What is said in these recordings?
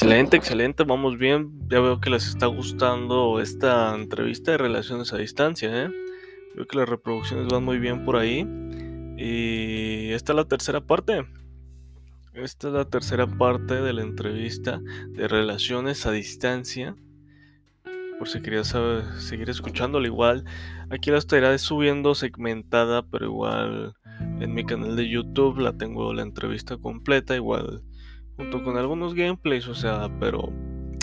Excelente, excelente, vamos bien. Ya veo que les está gustando esta entrevista de relaciones a distancia, ¿eh? Veo que las reproducciones van muy bien por ahí. Y esta es la tercera parte. Esta es la tercera parte de la entrevista de relaciones a distancia. Por si querías seguir escuchándolo, igual aquí la estaré subiendo segmentada, pero igual en mi canal de YouTube la tengo la entrevista completa, igual junto con algunos gameplays, o sea, pero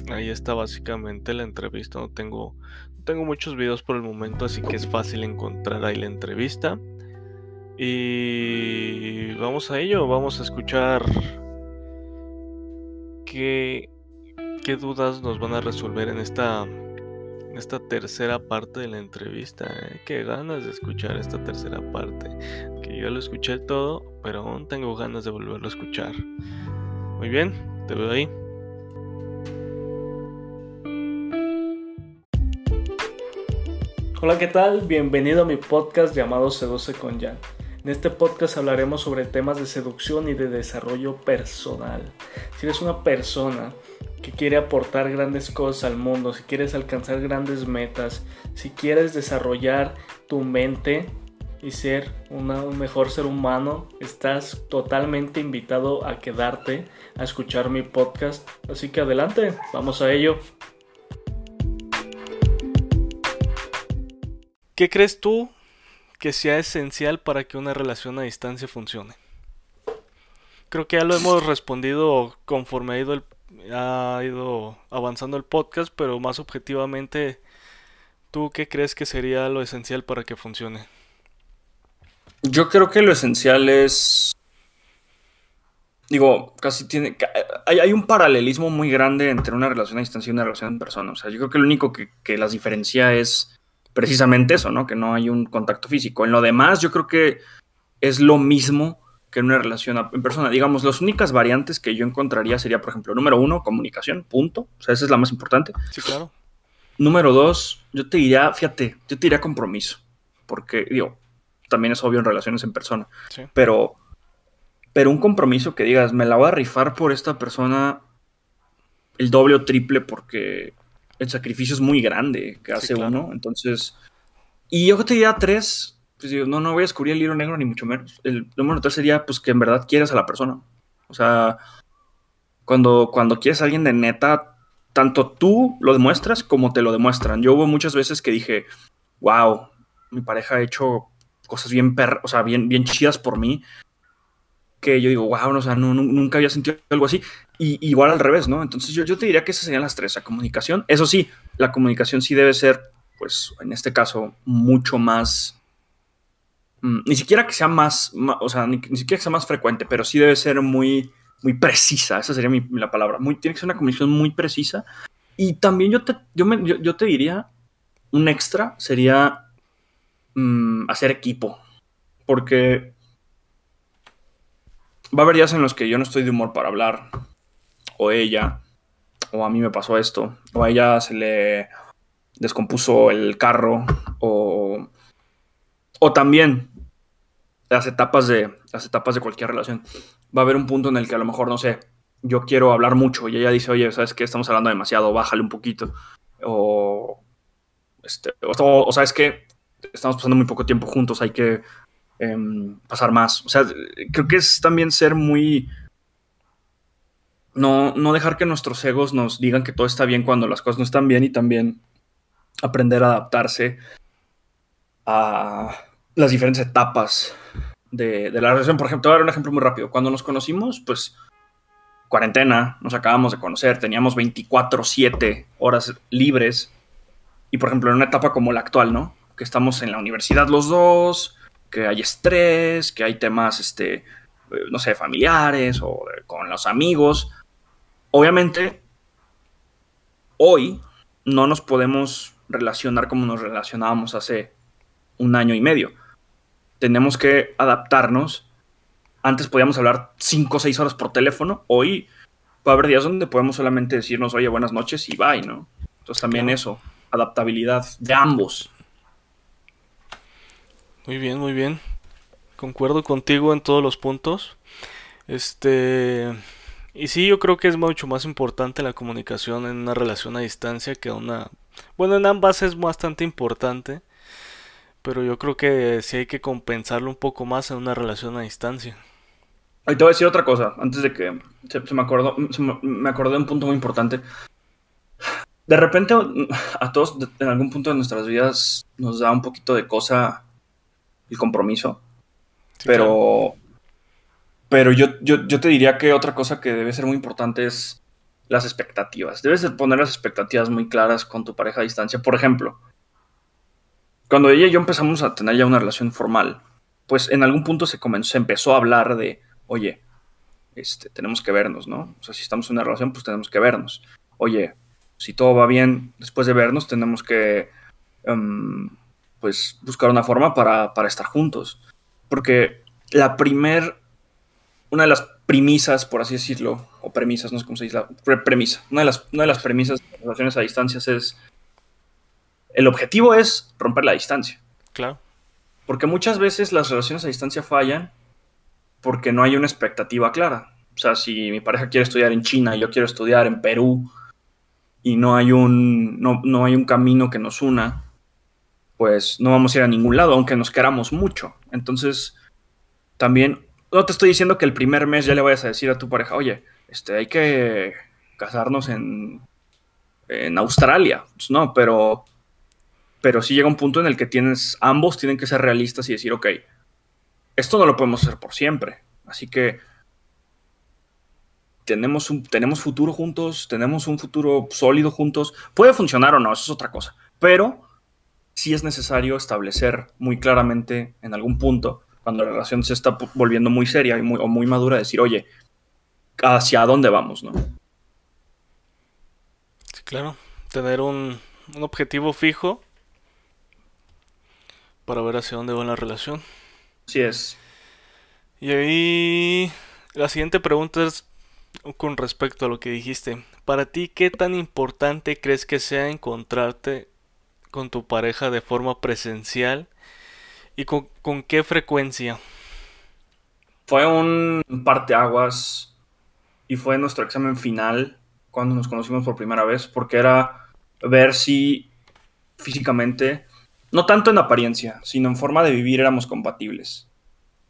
ahí está básicamente la entrevista. No tengo, no tengo muchos videos por el momento, así que es fácil encontrar ahí la entrevista. Y vamos a ello, vamos a escuchar qué, qué dudas nos van a resolver en esta, en esta tercera parte de la entrevista. ¿eh? Qué ganas de escuchar esta tercera parte. Que yo lo escuché todo, pero aún tengo ganas de volverlo a escuchar. Muy bien, te veo ahí. Hola, ¿qué tal? Bienvenido a mi podcast llamado Seduce con Jan. En este podcast hablaremos sobre temas de seducción y de desarrollo personal. Si eres una persona que quiere aportar grandes cosas al mundo, si quieres alcanzar grandes metas, si quieres desarrollar tu mente, y ser un mejor ser humano, estás totalmente invitado a quedarte a escuchar mi podcast. Así que adelante, vamos a ello. ¿Qué crees tú que sea esencial para que una relación a distancia funcione? Creo que ya lo hemos respondido conforme ha ido, ha ido avanzando el podcast, pero más objetivamente, ¿tú qué crees que sería lo esencial para que funcione? Yo creo que lo esencial es. Digo, casi tiene. Hay, un paralelismo muy grande entre una relación a distancia y una relación en persona. O sea, yo creo que lo único que, las diferencia es precisamente eso, ¿no? Que no hay un contacto físico. En lo demás, yo creo que es lo mismo que en una relación en persona. Digamos, las únicas variantes que yo encontraría sería, por ejemplo, número uno, comunicación, punto. O sea, esa es la más importante. Sí, claro. Número dos, yo te diría, fíjate, yo te diría compromiso. Porque, digo, también es obvio en relaciones en persona. Pero, pero un compromiso que digas, me la voy a rifar por esta persona el doble o triple porque el sacrificio es muy grande que hace uno. Entonces, y yo te diría tres, pues digo, no, no voy a descubrir el libro negro ni mucho menos. El número tres sería pues que en verdad quieres a la persona. O sea, cuando, cuando quieres a alguien de neta, tanto tú lo demuestras como te lo demuestran. Yo hubo muchas veces que dije, wow, mi pareja ha hecho cosas bien, per, o sea, bien, bien chidas por mí, que yo digo, wow, o sea, no, nunca había sentido algo así. Y igual al revés, ¿no? Entonces yo, yo te diría que esas serían las tres. La comunicación, eso sí, la comunicación sí debe ser, pues, en este caso, mucho más... Mm, ni siquiera que sea más, o sea, ni, siquiera que sea más frecuente, pero sí debe ser muy, muy precisa. Esa sería mi, la palabra. Muy, tiene que ser una comunicación muy precisa. Y también yo te, yo, me, yo te diría, un extra sería Mm, hacer equipo. Porque va a haber días en los que yo no estoy de humor para hablar. O ella. O a mí me pasó esto. O a ella se le descompuso el carro. O, o también las etapas de las etapas de cualquier relación. Va a haber un punto en el que a lo mejor, no sé, yo quiero hablar mucho y ella dice, oye, ¿sabes qué? Estamos hablando demasiado, bájale un poquito. O, este, o, o ¿sabes qué? Estamos pasando muy poco tiempo juntos, hay que em, pasar más. O sea, creo que es también ser muy... No, no dejar que nuestros egos nos digan que todo está bien cuando las cosas no están bien y también aprender a adaptarse a las diferentes etapas de, la relación. Por ejemplo, voy a dar un ejemplo muy rápido. Cuando nos conocimos, pues cuarentena, nos acabamos de conocer, teníamos 24/7 horas libres y por ejemplo en una etapa como la actual, ¿no? Que estamos en la universidad los dos, que hay estrés, que hay temas, este, eh, no sé, familiares o con los amigos. Obviamente, hoy no nos podemos relacionar como nos relacionábamos hace un año y medio. Tenemos que adaptarnos. Antes podíamos hablar cinco o seis horas por teléfono. Hoy va a haber días donde podemos solamente decirnos, oye, buenas noches y bye, ¿no? Entonces también eso, adaptabilidad de ambos. Muy bien, muy bien. Concuerdo contigo en todos los puntos. Este, Y sí, yo creo que es mucho más importante la comunicación en una relación a distancia que una... Bueno, en ambas es bastante importante, pero yo creo que sí hay que compensarlo un poco más en una relación a distancia. Ahí te voy a decir otra cosa, antes de que se, me acordó, me acordé de un punto muy importante. De repente a todos en algún punto de nuestras vidas nos da un poquito de cosa el compromiso, pero, pero yo, yo, yo te diría que otra cosa que debe ser muy importante es las expectativas. Debes de poner las expectativas muy claras con tu pareja a distancia. Por ejemplo, cuando ella y yo empezamos a tener ya una relación formal, pues en algún punto se comenzó, se empezó a hablar de, oye, este, tenemos que vernos, ¿no? O sea, si estamos en una relación, pues tenemos que vernos. Oye, si todo va bien después de vernos, tenemos que, em, pues, buscar una forma para, para, estar juntos. Porque la primer, una de las premisas, por así decirlo, o premisas, no sé cómo se dice, la premisa, una de las, una de las premisas de relaciones a distancias es el objetivo es romper la distancia. Claro. Porque muchas veces las relaciones a distancia fallan porque no hay una expectativa clara. O sea, si mi pareja quiere estudiar en China y yo quiero estudiar en Perú y no hay un, no, hay un camino que nos una, pues no vamos a ir a ningún lado, aunque nos queramos mucho. Entonces, también, no te estoy diciendo que el primer mes ya le vayas a decir a tu pareja, oye, este, hay que casarnos en, en Australia. Pues no, pero pero sí llega un punto en el que tienes, ambos tienen que ser realistas y decir, ok, esto no lo podemos hacer por siempre. Así que tenemos, un, tenemos futuro juntos, tenemos un futuro sólido juntos. Puede funcionar o no, eso es otra cosa. Pero sí es necesario establecer muy claramente en algún punto, cuando la relación se está volviendo muy seria y muy, o muy madura, decir, oye, ¿hacia dónde vamos? ¿no? Sí, claro. Tener un, un objetivo fijo para ver hacia dónde va la relación. Así es. Y ahí la siguiente pregunta es con respecto a lo que dijiste. Para ti, ¿qué tan importante crees que sea encontrarte con tu pareja de forma presencial y con, qué frecuencia? Fue un parteaguas y fue nuestro examen final cuando nos conocimos por primera vez, porque era ver si físicamente no tanto en apariencia, sino en forma de vivir éramos compatibles.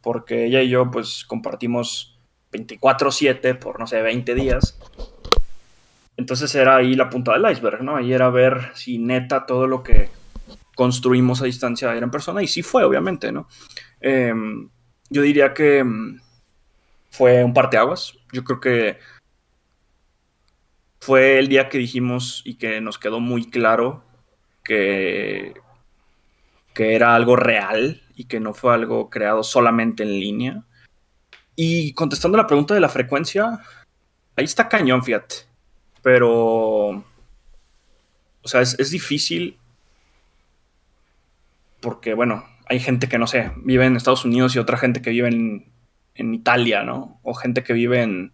Porque ella y yo pues compartimos 24/7 por, no sé, 20 días. Entonces era ahí la punta del iceberg, ¿no? Ahí era ver si neta todo lo que construimos a distancia era en persona. Y sí fue, obviamente, ¿no? Em, yo diría que em, fue un parteaguas. Yo creo que fue el día que dijimos y que nos quedó muy claro que que era algo real y que no fue algo creado solamente en línea. Y contestando la pregunta de la frecuencia, ahí está cañón, fíjate. Pero, o sea, es, difícil porque, bueno, hay gente que, no sé, vive en Estados Unidos y otra gente que vive en, Italia, ¿no? O gente que vive en...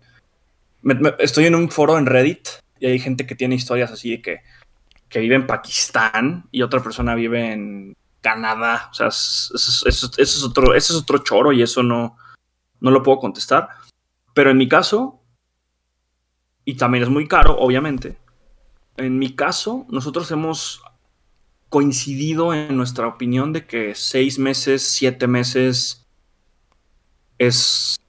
estoy en un foro en Reddit y hay gente que tiene historias así de que, que vive en Pakistán y otra persona vive en Canadá. O sea, eso, es otro, ese es otro choro y eso no, no lo puedo contestar. Pero en mi caso, y también es muy caro, obviamente, en mi caso, nosotros hemos coincidido en nuestra opinión de que seis meses, siete meses es,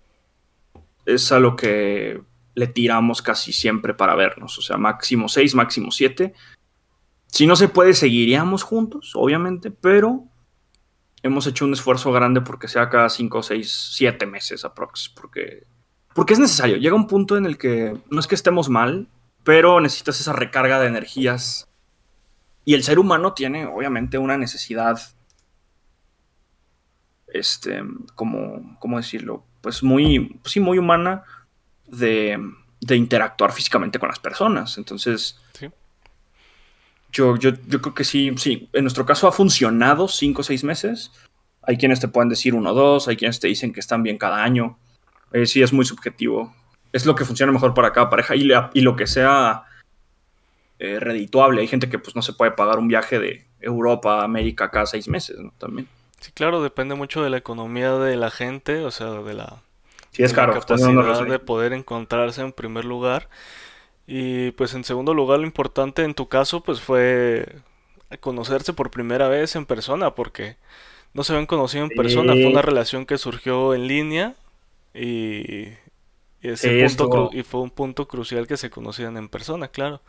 es a lo que le tiramos casi siempre para vernos. O sea, máximo seis, máximo siete. Si no se puede, seguiríamos juntos, obviamente, pero hemos hecho un esfuerzo grande porque sea cada 5, 6, 7 meses aprox. Porque, porque es necesario. Llega un punto en el que no es que estemos mal, pero necesitas esa recarga de energías. Y el ser humano tiene, obviamente, una necesidad. Este, como, ¿cómo decirlo? Pues muy, sí, muy humana de, de interactuar físicamente con las personas. Entonces, yo, yo, creo que sí, sí. En nuestro caso ha funcionado cinco o seis meses. Hay quienes te pueden decir uno o dos, hay quienes te dicen que están bien cada año. Eh, sí, es muy subjetivo. Es lo que funciona mejor para cada pareja y, y lo que sea eh, redituable. Hay gente que pues no se puede pagar un viaje de Europa a América cada seis meses, ¿no? También. Sí, claro, depende mucho de la economía de la gente, o sea, de la, Sí, es caro. La capacidad de poder encontrarse en primer lugar. Y pues en segundo lugar, lo importante en tu caso, pues fue conocerse por primera vez en persona, porque no se habían conocido en persona. Fue una relación que surgió en línea y, ese punto y fue un punto crucial que se conocían en persona, claro.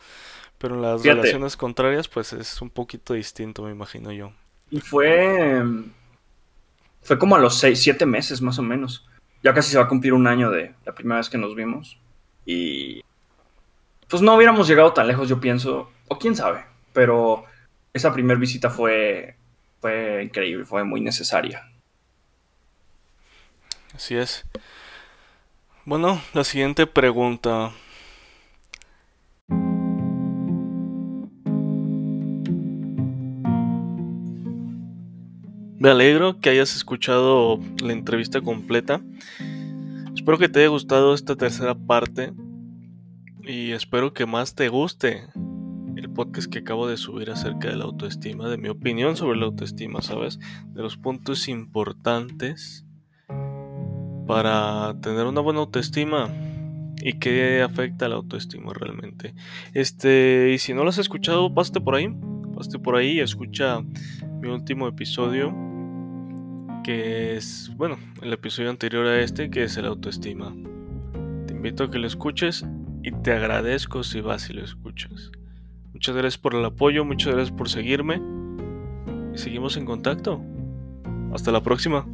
Pero en las relaciones contrarias, pues es un poquito distinto, me imagino yo. Y fue. Fue como a los seis, siete meses más o menos. Ya casi se va a cumplir un año de la primera vez que nos vimos. Y. Pues no hubiéramos llegado tan lejos, yo pienso. O quién sabe. Pero esa primera visita fue. Fue increíble, fue muy necesaria. Así es. Bueno, la siguiente pregunta. Me alegro que hayas escuchado la entrevista completa. Espero que te haya gustado esta tercera parte y espero que más te guste el podcast que acabo de subir acerca de la autoestima, de mi opinión sobre la autoestima, ¿sabes? De los puntos importantes para tener una buena autoestima y qué afecta la autoestima realmente. Este, y si no lo has escuchado, pásate por ahí, pásate por ahí y escucha mi último episodio que es, bueno, el episodio anterior a este, que es el autoestima. Te invito a que lo escuches y te agradezco si vas y lo escuchas. Muchas gracias por el apoyo, muchas gracias por seguirme y seguimos en contacto. Hasta la próxima.